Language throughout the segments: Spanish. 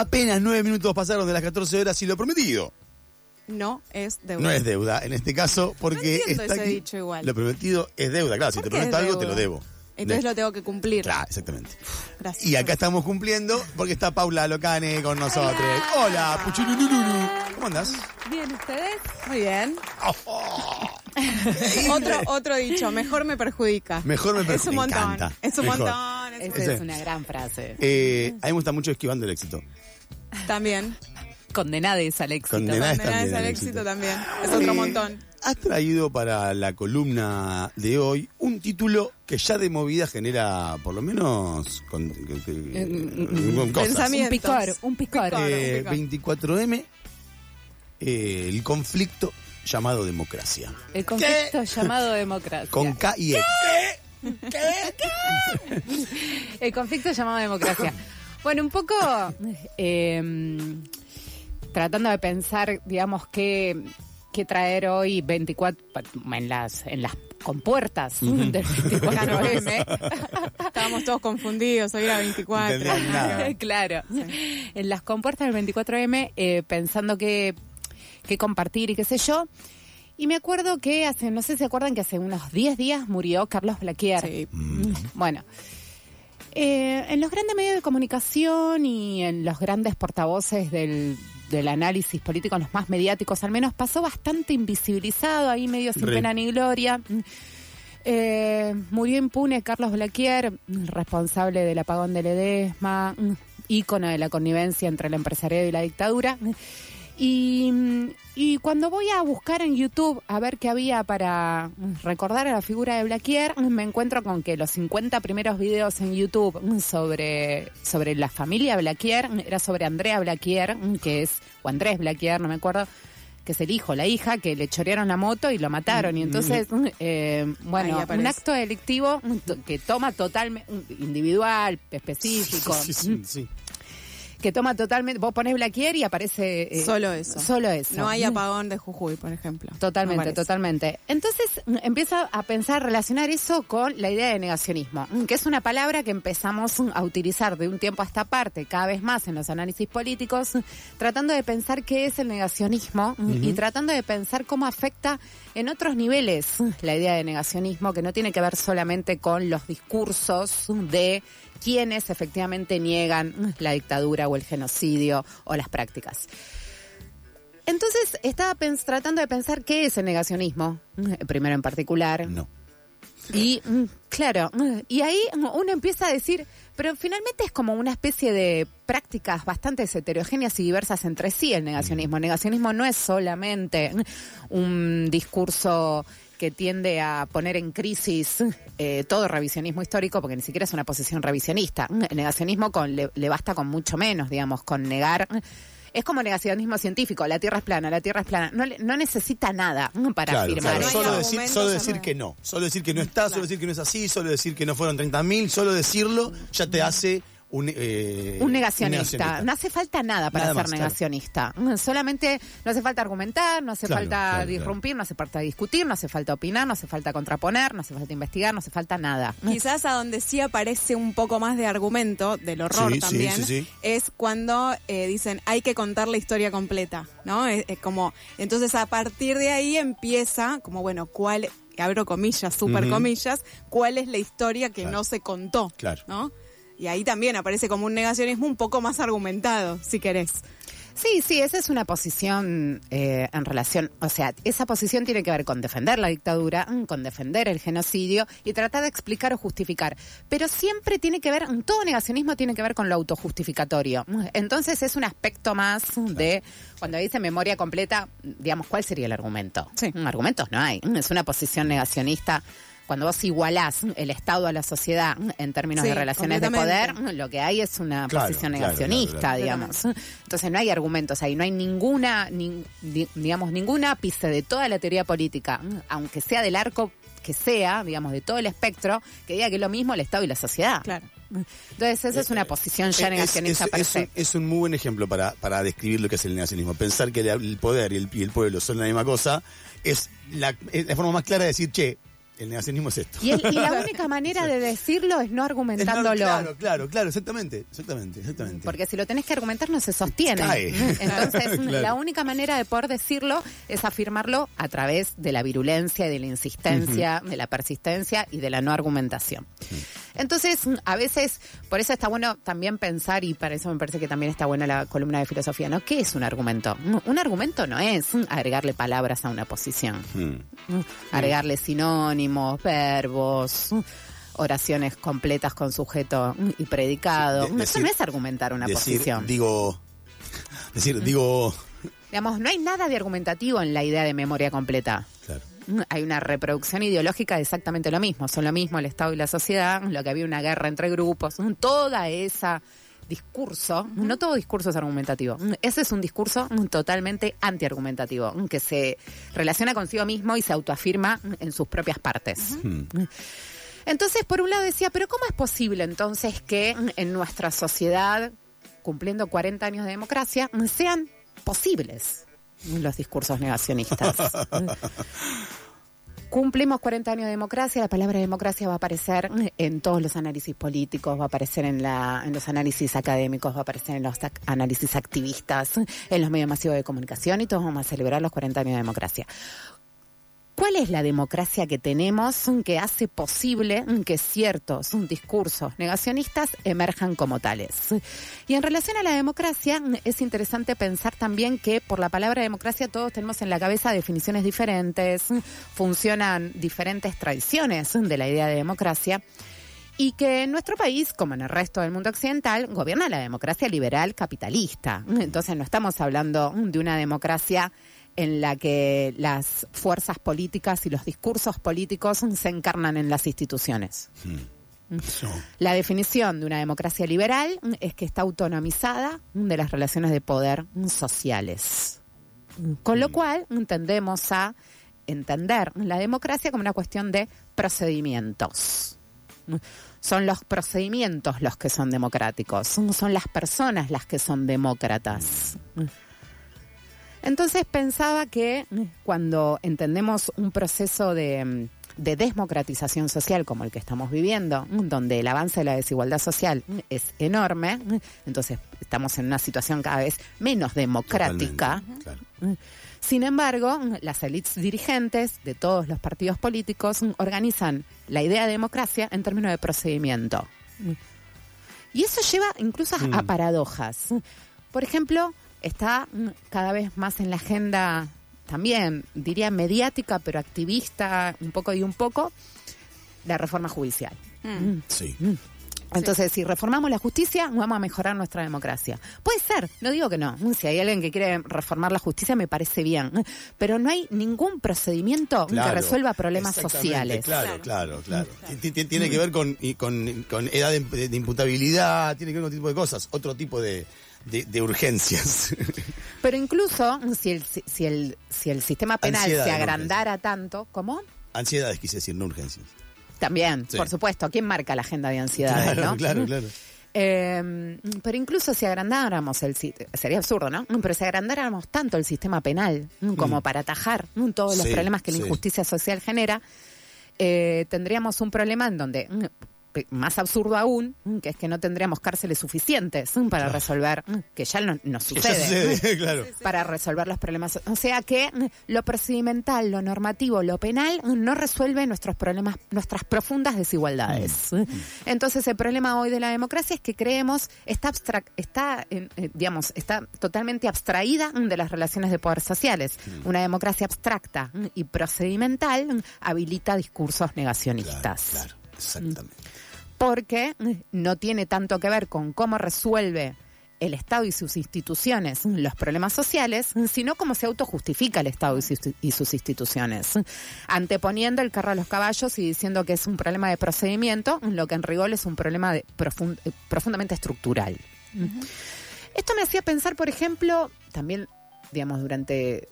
Apenas nueve minutos pasaron de las 14 horas y lo prometido No es deuda. no es deuda en este caso porque entiendo está ese aquí. dicho igual. Lo prometido es deuda, claro. Si ¿Por te prometo algo, te lo debo. Entonces De- lo tengo que cumplir. Claro, exactamente. Gracias. Y acá estamos cumpliendo porque está Paula Locane con nosotros. Hola, Puchururururu. ¿Cómo andás? Bien, ¿ustedes? Muy bien. Oh, Otro, otro dicho, mejor me perjudica. Mejor me Es perjudica. un montón. Es un Mejor. montón. es un Esa Ese. es una gran frase. Eh, a mí me gusta mucho esquivando el éxito. También. Condenades al éxito. Condenades. Al éxito también. Es otro Eh, montón. Has traído para la columna de hoy un título que ya de movida genera por lo menos con, con- con- con cosas. Pensamiento. Un picor, un picor. Picor. Eh, un 24M, eh, el conflicto llamado democracia. El conflicto llamado democracia. Con K y E. El conflicto llamado democracia. Bueno, un poco eh, tratando de pensar, digamos, qué, qué traer hoy 24 en las en las compuertas del 24M. Estábamos todos confundidos, hoy era 24. Entendían nada. claro. En las compuertas del 24M, eh, pensando qué, qué compartir y qué sé yo. Y me acuerdo que hace, no sé si se acuerdan que hace unos 10 días murió Carlos Blaquier. Sí. Mm. Bueno, eh, en los grandes medios de comunicación y en los grandes portavoces del, del análisis político, los más mediáticos al menos, pasó bastante invisibilizado, ahí medio sin Re. pena ni gloria. Eh, murió impune Carlos Blaquier, responsable del apagón de Ledesma, ícono de la connivencia entre el empresariado y la dictadura. Y, y cuando voy a buscar en YouTube a ver qué había para recordar a la figura de Blaquier, me encuentro con que los 50 primeros videos en YouTube sobre, sobre la familia Blaquier era sobre Andrea Blaquier, que es, o Andrés Blaquier, no me acuerdo, que es el hijo, la hija, que le chorearon la moto y lo mataron. Y entonces, eh, Ahí bueno, un acto delictivo que toma totalmente, individual, específico, Sí, sí, sí. Que toma totalmente, vos pones Blaquier y aparece... eh, Solo eso. Solo eso. No hay apagón de Jujuy, por ejemplo. Totalmente, No totalmente. Entonces mm, empiezo a pensar, relacionar eso con la idea de negacionismo, mm, que es una palabra que empezamos mm, a utilizar de un tiempo a esta parte, cada vez más en los análisis políticos, tratando de pensar qué es el negacionismo y tratando de pensar cómo afecta en otros niveles la idea de negacionismo, que no tiene que ver solamente con los discursos de quienes efectivamente niegan la dictadura o el genocidio o las prácticas. Entonces estaba tratando de pensar qué es el negacionismo, mm, primero en particular. No. Y mm, claro, y ahí uno empieza a decir, pero finalmente es como una especie de prácticas bastante heterogéneas y diversas entre sí el negacionismo. El negacionismo no es solamente un discurso que tiende a poner en crisis eh, todo revisionismo histórico, porque ni siquiera es una posición revisionista. El negacionismo con, le basta con mucho menos, digamos, con negar. Es como negacionismo científico, la Tierra es plana, la Tierra es plana. No, necesita nada para Claro, afirmar claro. Solo, decir, solo decir que no. Solo decir que no está, solo decir que no es así, solo decir que no fueron 30.000, solo decirlo ya te hace un, eh, un negacionista. No hace falta nada para Nada ser más, negacionista. Mm, Solamente no hace falta argumentar, no hace Claro, falta claro, claro. disrumpir, no hace falta discutir, no hace falta opinar, no hace falta contraponer, no hace falta investigar, no hace falta nada. Quizás a donde sí aparece un poco más de argumento, del horror Sí, también, sí, sí. es cuando eh, dicen hay que contar la historia completa, ¿no? Es, es como, entonces a partir de ahí empieza, como bueno, cuál, abro comillas, super comillas, cuál es la historia que Claro. no se contó, Claro. ¿no? Y ahí también aparece como un negacionismo un poco más argumentado, si querés. Sí, sí, esa es una posición eh, en relación, o sea, esa posición tiene que ver con defender la dictadura, con defender el genocidio y tratar de explicar o justificar. Pero siempre tiene que ver, todo negacionismo tiene que ver con lo autojustificatorio. Entonces es un aspecto más de, cuando dice memoria completa, digamos, ¿cuál sería el argumento? Sí. Mm, Argumentos no hay. Mm, Es una posición negacionista. Cuando vos igualás el Estado a la sociedad en términos Sí, de relaciones de poder, lo que hay es una Claro, posición negacionista, claro, claro. digamos. Entonces no hay argumentos ahí, no hay ninguna, nin- di- digamos, ningún ápice de toda la teoría política, aunque sea del arco que sea, digamos, de todo el espectro, que diga que es lo mismo el Estado y la sociedad. Claro. Entonces esa es una posición ya Es- negacionista es, es es un muy buen ejemplo para, para describir lo que es el negacionismo. Pensar que el poder y el, y el pueblo son la misma cosa es la, es la forma más clara de decir, che, el negacionismo es esto. Y, el- y la única manera de decirlo es no Es no- argumentándolo. Claro, claro, claro, exactamente, exactamente, exactamente. Porque si lo tenés que argumentar no se sostiene. Cae. Entonces, Claro. la única manera de poder decirlo es afirmarlo a través de la virulencia, de la insistencia, de la persistencia y de la no argumentación. Entonces, a veces, por eso está bueno también pensar, y para eso me parece que también está buena la columna de filosofía, ¿no? ¿Qué es un argumento? Un argumento no es agregarle palabras a una posición. Mm. Agregarle sinónimos, verbos, oraciones completas con sujeto y predicado. De- Eso no es argumentar una decir, posición. digo, decir, digo, Digamos, no hay nada de argumentativo en la idea de memoria completa. claro. Hay una reproducción ideológica de exactamente lo mismo. Son lo mismo el Estado y la sociedad, lo que había una guerra entre grupos, toda esa discurso, no todo discurso es argumentativo. Ese es un discurso totalmente antiargumentativo, que se relaciona consigo mismo y se autoafirma en sus propias partes. Mm. Entonces, por un lado decía, pero ¿cómo es posible entonces que en nuestra sociedad, cumpliendo 40 años de democracia, sean posibles los discursos negacionistas? Cumplimos 40 años de democracia, la palabra democracia va a aparecer en todos los análisis políticos, va a aparecer en, la, en los análisis académicos, va a aparecer en los análisis activistas, en los medios masivos de comunicación y todos vamos a celebrar los 40 años de democracia. ¿Cuál es la democracia que tenemos que hace posible que ciertos discursos negacionistas emerjan como tales? Y en relación a la democracia, es interesante pensar también que por la palabra democracia todos tenemos en la cabeza definiciones diferentes, funcionan diferentes tradiciones de la idea de democracia. Y que en nuestro país, como en el resto del mundo occidental, gobierna la democracia liberal capitalista. Entonces no estamos hablando de una democracia en la que las fuerzas políticas y los discursos políticos se encarnan en las instituciones. Eso. La definición de una democracia liberal es que está autonomizada de las relaciones de poder sociales. Con lo cual tendemos a entender la democracia como una cuestión de procedimientos. Son los procedimientos los que son democráticos, son las personas las que son demócratas. Entonces pensaba que cuando entendemos un proceso de, de desmocratización social como el que estamos viviendo, donde el avance de la desigualdad social es enorme, entonces estamos en una situación cada vez menos democrática. Claro. Sin embargo, las élites dirigentes de todos los partidos políticos organizan la idea de democracia en términos de procedimiento. Y eso lleva incluso a, a paradojas. Por ejemplo, está mm, cada vez más en la agenda también, diría mediática, pero activista, un poco y un poco, la reforma judicial. Mm. Sí. Entonces, si reformamos la justicia, vamos a mejorar nuestra democracia. Puede ser, no digo que no. Si hay alguien que quiere reformar la justicia, me parece bien. Pero no hay ningún procedimiento que resuelva problemas sociales. Claro, claro, claro. Ti- ti- Tiene que ver con, y con, con edad de, de imputabilidad, tiene que ver con otro tipo de cosas, otro tipo de, de, de urgencias. Pero incluso si el, si el, si el sistema penal Ansiedad se agrandara tanto, ¿cómo? Ansiedades, quise decir, no urgencias. También, Sí. por supuesto. ¿Quién marca la agenda de ansiedad? Claro, ¿no? claro, claro. Eh, pero incluso si agrandáramos el sería absurdo, ¿no? Pero si agrandáramos tanto el sistema penal mm, como para atajar mm, todos los Sí, problemas que la sí. injusticia social genera, eh, tendríamos un problema en donde mm, más absurdo aún, mm, que es que no tendríamos cárceles suficientes mm, para resolver, mm, que ya no, nos sucede, sucede, claro. para resolver los problemas. O sea que mm, lo procedimental, lo normativo, lo penal mm, no resuelve nuestros problemas, nuestras profundas desigualdades. Entonces el problema hoy de la democracia es que creemos está abstrac- está en, eh, digamos está totalmente abstraída mm, de las relaciones de poder sociales. Una democracia abstracta mm, y procedimental mm, habilita discursos negacionistas Claro, claro, exactamente. Porque no tiene tanto que ver con cómo resuelve el Estado y sus instituciones los problemas sociales, sino cómo se autojustifica el Estado y sus, instituciones, anteponiendo el carro a los caballos y diciendo que es un problema de procedimiento, lo que en rigor es un problema de eh, profundamente estructural. Esto me hacía pensar, por ejemplo, también, digamos, durante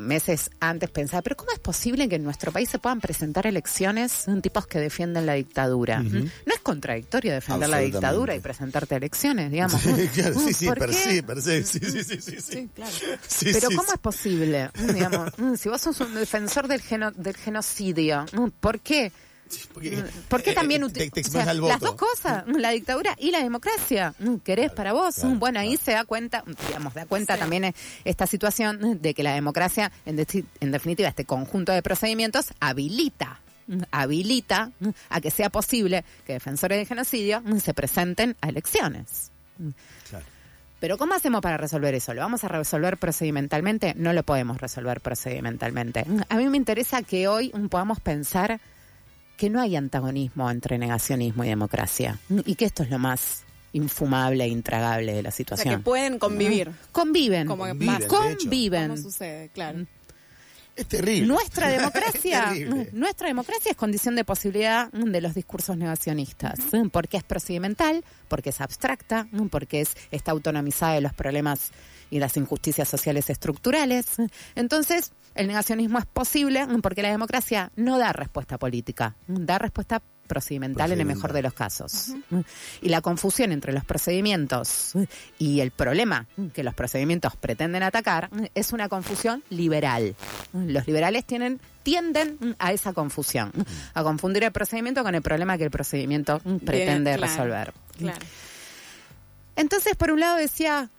meses antes pensaba, pero ¿cómo es posible que en nuestro país se puedan presentar elecciones mm, tipos que defienden la dictadura? Mm. No es contradictorio defender la dictadura y presentarte a elecciones, digamos. claro, sí, sí, ¿Por per qué? se, per se, sí, sí, sí, sí, sí. claro. Sí, Pero sí, ¿cómo sí. es posible? Digamos, mm, si vos sos un defensor del, geno- del genocidio, mm, ¿por qué? Porque, ¿Por qué eh, también te, uti- te o sea, expresa el voto? las dos cosas, mm, la dictadura y la democracia? mm, ¿Querés para vos? claro, bueno, ahí se da cuenta, digamos, da cuenta Sí. también eh, esta situación de que la democracia, en, deci- en definitiva, este conjunto de procedimientos habilita mm, habilita a que sea posible que defensores del genocidio se presenten a elecciones. Claro. Pero ¿cómo hacemos para resolver eso? ¿Lo vamos a resolver procedimentalmente? No lo podemos resolver procedimentalmente. A mí me interesa que hoy podamos pensar que no hay antagonismo entre negacionismo y democracia mm, y que esto es lo más infumable e intragable de la O sea, situación. que pueden convivir. Conviven, Como que Conviven, conviven. ¿Cómo sucede? Claro. Es terrible. Nuestra democracia, Es terrible. nuestra democracia es condición de posibilidad mm, de los discursos negacionistas, mm, porque es procedimental, porque es abstracta, mm, porque es está autonomizada de los problemas y las injusticias sociales estructurales. Entonces, el negacionismo es posible porque la democracia no da respuesta política, da respuesta procedimental en el mejor de los casos. Y la confusión entre los procedimientos y el problema que los procedimientos pretenden atacar es una confusión liberal. Los liberales tienen tienden a esa confusión, a confundir el procedimiento con el problema que el procedimiento pretende claro, resolver. Claro. Entonces, por un lado decía,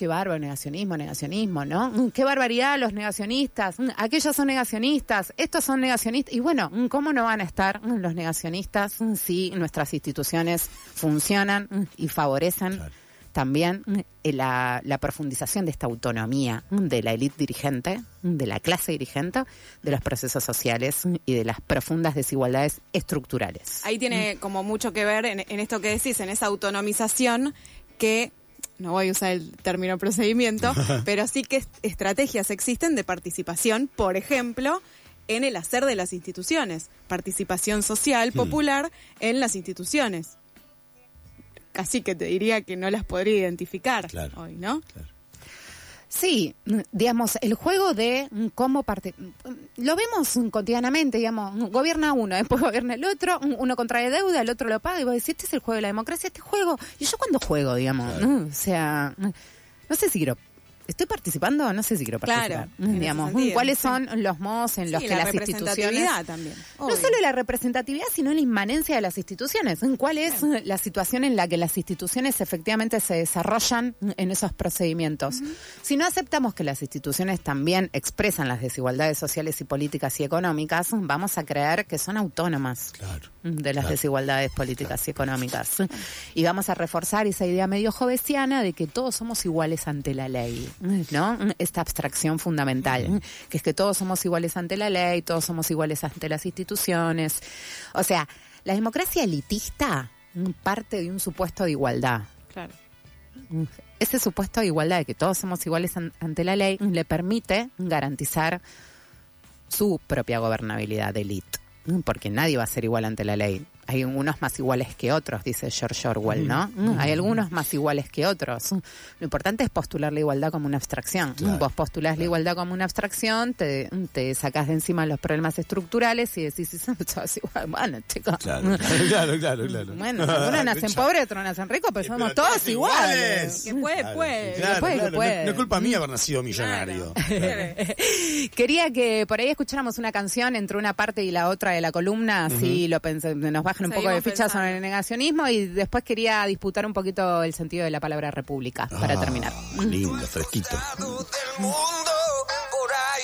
qué bárbaro, negacionismo, negacionismo, ¿no? Mm, Qué barbaridad los negacionistas, mm, aquellos son negacionistas, estos son negacionistas. Y bueno, mm, ¿cómo no van a estar los negacionistas si nuestras instituciones funcionan y favorecen Claro. también eh, la, la profundización de esta autonomía de la élite dirigente, de la clase dirigente, de los procesos sociales y de las profundas desigualdades estructurales? Ahí tiene como mucho que ver en, en esto que decís, en esa autonomización que, no voy a usar el término procedimiento, pero sí que est- estrategias existen de participación, por ejemplo, en el hacer de las instituciones, participación social, popular en las instituciones. Casi que te diría que no las podría identificar Claro. hoy, ¿no? Sí, digamos, el juego de mm, cómo parte... mm, Lo vemos cotidianamente, digamos, mm, gobierna uno, después gobierna el otro, uno contrae deuda, el otro lo paga, y vos decís, este es el juego de la democracia, este juego... ¿Y yo cuando juego, digamos? O sea, no sé si quiero... ¿Estoy participando? No sé si quiero Claro, participar. en ese digamos, sentido, ¿cuáles sí. son los modos en los Sí, que la las instituciones... No solo la representatividad, sino la inmanencia de las instituciones. ¿Cuál es la situación en la que las instituciones efectivamente se desarrollan en esos procedimientos? Si no aceptamos que las instituciones también expresan las desigualdades sociales y políticas y económicas, vamos a creer que son autónomas Claro. De las Claro. desigualdades políticas y económicas. Y vamos a reforzar esa idea medio jovesiana de que todos somos iguales ante la ley, ¿no? Esta abstracción fundamental, que es que todos somos iguales ante la ley, todos somos iguales ante las instituciones. O sea, la democracia elitista parte de un supuesto de igualdad. Claro. Ese supuesto de igualdad de que todos somos iguales an- ante la ley le permite garantizar su propia gobernabilidad de élite, porque nadie va a ser igual ante la ley. Hay unos más iguales que otros, dice George Orwell, ¿no? Hay algunos más iguales que otros. Lo importante es postular la igualdad como una abstracción. Claro, Vos postulás la igualdad como una abstracción, te, te sacás de encima los problemas estructurales y decís, si somos todos iguales, bueno, chicos. Claro, claro, claro, claro. Bueno, algunos nacen pobres, otros nacen ricos, pero Eh, somos pero todos iguales. Que puede, Claro, puede. claro, Que puede, que claro. No- puede. No, es culpa mía haber nacido millonario. Quería que por ahí escucháramos una canción entre una parte y la otra de la columna, así lo pensé, nos bajen un poco de pensando. sobre el negacionismo y después quería disputar un poquito el sentido de la palabra república para Ah, terminar. Lindo, fresquito. del mundo por ahí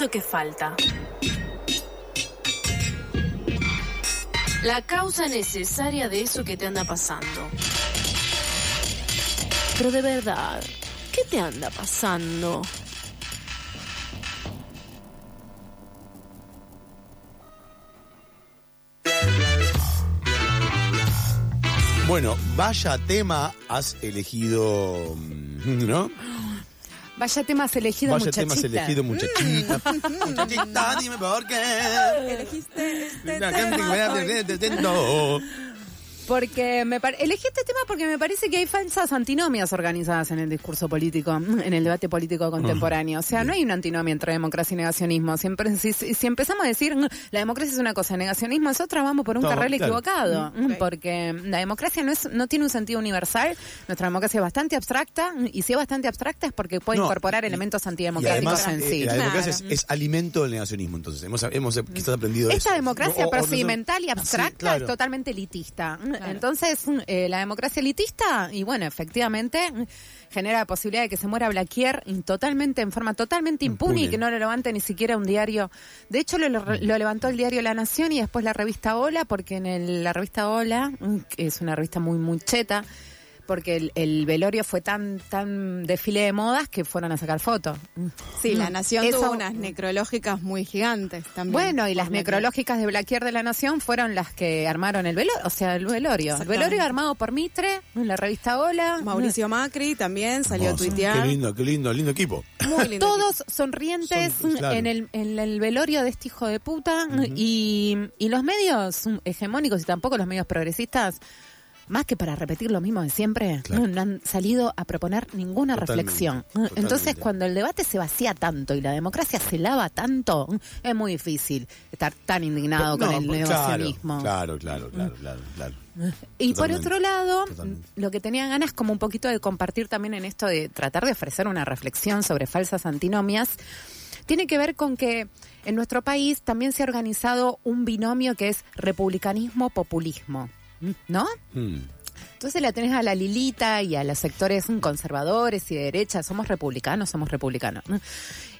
Eso que falta. La causa necesaria de eso que te anda pasando. Pero de verdad, ¿qué te anda pasando? Bueno, vaya tema has elegido, ¿no? Vaya temas elegido, Vaya muchachita. temas elegido, muchachita. muchachita, dime por qué. Elegiste este La Porque me elegí este tema porque me parece que hay falsas antinomias organizadas en el discurso político, en el debate político contemporáneo. O sea, no hay una antinomia entre democracia y negacionismo. Siempre, si, si- si empezamos a decir "Mm, la democracia es una cosa, el negacionismo es otra, vamos por un carril claro. equivocado. Mm. Porque la democracia no es no tiene un sentido universal. Nuestra democracia es bastante abstracta y si es bastante abstracta es porque puede No, incorporar y- elementos antidemocráticos además, en eh, sí. la democracia es, Claro. es alimento del negacionismo, entonces. Hemos, hemos eh, quizás aprendido Esta eso. democracia O- o no- procedimental y abstracta Sí, claro. es totalmente elitista. Entonces, eh, la democracia elitista, y bueno, efectivamente, genera la posibilidad de que se muera Blaquier y totalmente, en forma totalmente impune, Impune. y que no lo levante ni siquiera un diario. De hecho, lo, lo- lo levantó el diario La Nación y después la revista Hola, porque en el- la revista Hola, que es una revista muy, muy cheta, porque el, el velorio fue tan, tan desfile de modas que fueron a sacar fotos. Sí, la Nación Eso- tuvo unas necrológicas muy gigantes también. Bueno, y las necrológicas de Blaquier de la Nación fueron las que armaron el velorio, o sea, el velorio. El velorio armado por Mitre, en la revista Hola. Mauricio Macri también salió a tuitear. Qué lindo, qué lindo, lindo equipo. Muy lindo. Todos sonrientes Son- claro. en, el, en el velorio de este hijo de puta y, y los medios hegemónicos y tampoco los medios progresistas, más que para repetir lo mismo de siempre, Claro. no, no han salido a proponer ninguna Totalmente, reflexión. totalmente. Entonces, cuando el debate se vacía tanto y la democracia se lava tanto, es muy difícil estar tan indignado con No, el claro, negacionismo. Claro, claro, claro, claro, claro. Y por otro lado, lo que tenía ganas como un poquito de compartir también en esto de tratar de ofrecer una reflexión sobre falsas antinomias, tiene que ver con que en nuestro país también se ha organizado un binomio que es republicanismo-populismo, ¿no? Mm. Entonces la tenés a la Lilita y a los sectores conservadores y de derecha, somos republicanos, somos republicanos. ¿no?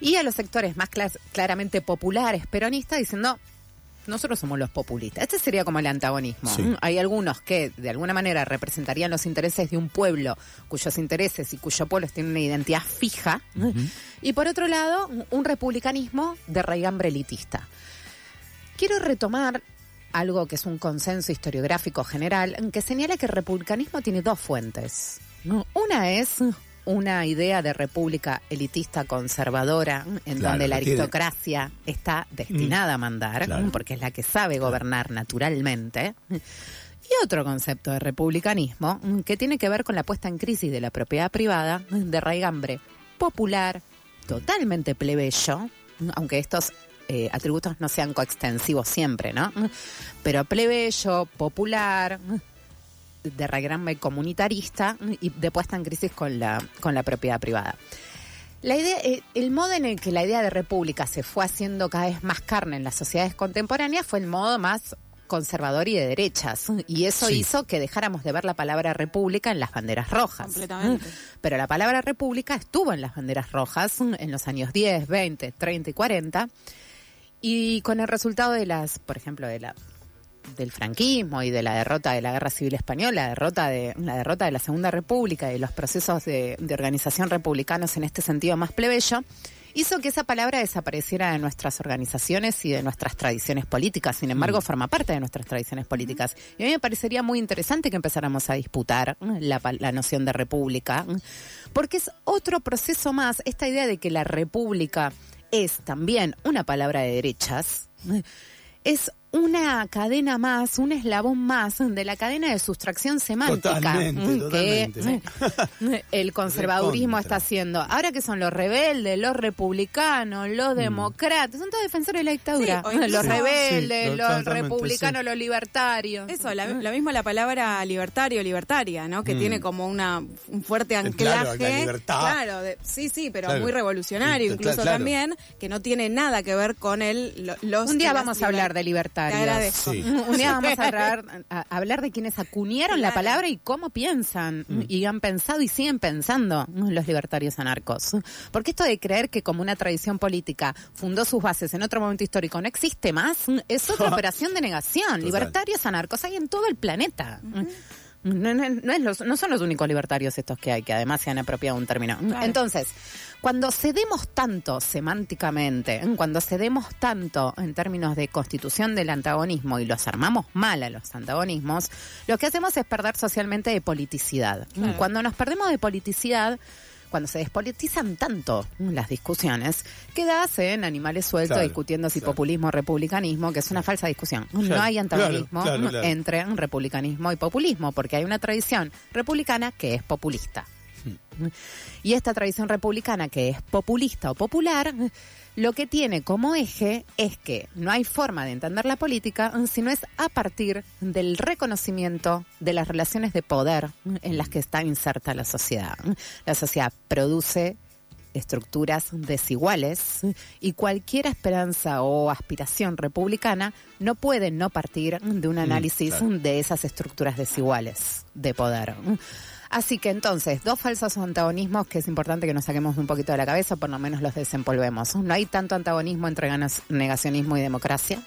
Y a los sectores más clas- claramente populares, peronistas, diciendo, nosotros somos los populistas. Este sería como el antagonismo. Sí. Mm, Hay algunos que de alguna manera representarían los intereses de un pueblo cuyos intereses y cuyo pueblo tienen una identidad fija. Y por otro lado, un republicanismo de raigambre elitista. Quiero retomar algo que es un consenso historiográfico general, que señala que el republicanismo tiene dos fuentes. ¿no? Una es una idea de república elitista conservadora, en Claro, donde la tiene- aristocracia está destinada a mandar, Claro. porque es la que sabe gobernar naturalmente. Y otro concepto de republicanismo que tiene que ver con la puesta en crisis de la propiedad privada de raigambre popular, totalmente plebeyo, aunque estos eh, atributos no sean coextensivos siempre, ¿no? Pero plebeyo, popular, de raigambre comunitarista y de puesta en crisis con la, con la propiedad privada. La idea, eh, el modo en el que la idea de república se fue haciendo cada vez más carne en las sociedades contemporáneas fue el modo más conservador y de derechas. Y eso Sí. hizo que dejáramos de ver la palabra república en las banderas rojas. Completamente. Pero la palabra república estuvo en las banderas rojas en los años 10, 20, 30 y 40. Y con el resultado de las, por ejemplo, de la del franquismo y de la derrota de la guerra civil española, la derrota de la derrota de la Segunda República y los procesos de, de organización republicanos en este sentido más plebeyo, hizo que esa palabra desapareciera de nuestras organizaciones y de nuestras tradiciones políticas. Sin embargo, forma parte de nuestras tradiciones políticas. Y a mí me parecería muy interesante que empezáramos a disputar la, la noción de república, porque es otro proceso más, esta idea de que la república es también una palabra de derechas, es una cadena más, un eslabón más de la cadena de sustracción semántica Totalmente, mm, totalmente, que el conservadurismo está haciendo. Ahora que son los rebeldes, los republicanos, los demócratas, son todos defensores de la dictadura. Sí, o incluso- los rebeldes, Sí, los republicanos, sí. los libertarios. Eso, la, lo mismo la palabra libertario, libertaria, ¿no? Que tiene como una un fuerte Mm. Claro, anclaje. la libertad. Claro, de- sí, sí, pero Claro. muy revolucionario incluso claro. también, que no tiene nada que ver con el lo- los Un día vamos a hablar de liber- libertarios. Te agradezco. Sí. Un día vamos a hablar, a hablar de quienes acuñaron la palabra y cómo piensan y han pensado y siguen pensando los libertarios anarcos. Porque esto de creer que como una tradición política fundó sus bases en otro momento histórico no existe más, es otra operación de negación. Libertarios anarcos hay en todo el planeta. No, no- no es los- no son los únicos libertarios estos que hay, que además se han apropiado un término. Claro. Entonces, cuando cedemos tanto semánticamente, ¿eh? cuando cedemos tanto en términos de constitución del antagonismo y los armamos mal a los antagonismos, lo que hacemos es perder socialmente de politicidad. Claro. Cuando nos perdemos de politicidad, cuando se despolitizan tanto las discusiones, quedas en animales sueltos Claro, discutiendo si claro. populismo o republicanismo, que es una falsa discusión. no hay antagonismo entre republicanismo y populismo, porque hay una tradición republicana que es populista. Y esta tradición republicana que es populista o popular, lo que tiene como eje es que no hay forma de entender la política sino es a partir del reconocimiento de las relaciones de poder en las que está inserta la sociedad. La sociedad produce estructuras desiguales y cualquier esperanza o aspiración republicana no puede no partir de un análisis claro. de esas estructuras desiguales de poder. Así que entonces, dos falsos antagonismos que es importante que nos saquemos un poquito de la cabeza, por lo menos los desempolvemos. No hay tanto antagonismo entre ganas- negacionismo y democracia,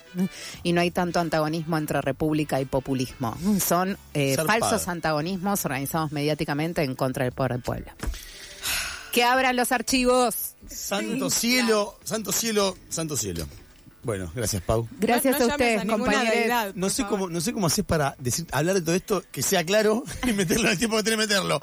y no hay tanto antagonismo entre república y populismo. Son eh, falsos antagonismos organizados mediáticamente en contra del poder del pueblo. Que abran los archivos. Santo cielo, santo cielo, santo cielo. Bueno, gracias, Pau. Gracias No- no a ustedes, compañeros. No sé cómo, no sé cómo haces para decir, hablar de todo esto, que sea claro y meterlo en el tiempo que tiene que meterlo.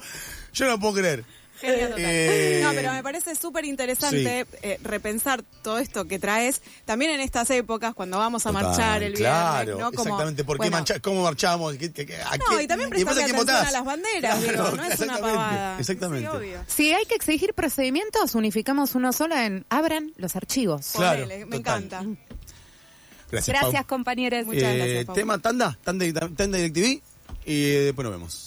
Yo no lo puedo creer. Genial total. Eh, No, pero me parece súper interesante eh, repensar todo esto que traes también en estas épocas cuando vamos a Total, marchar el viernes, Claro, ¿no? Como, exactamente. ¿Por qué bueno, ¿Cómo marchamos? ¿Qué- qué- qué- a No, y también prestarle atención votás? a las banderas, Claro, digo, no es una exactamente, pavada. Exactamente. Sí, obvio. Si hay que exigir procedimientos, unificamos uno solo en abran los archivos. Claro, Ponele, me total. encanta. Gracias. Gracias, compañeros. Muchas Eh, gracias, Pau. tema tanda, tanda, tanda DirecTV y después nos vemos.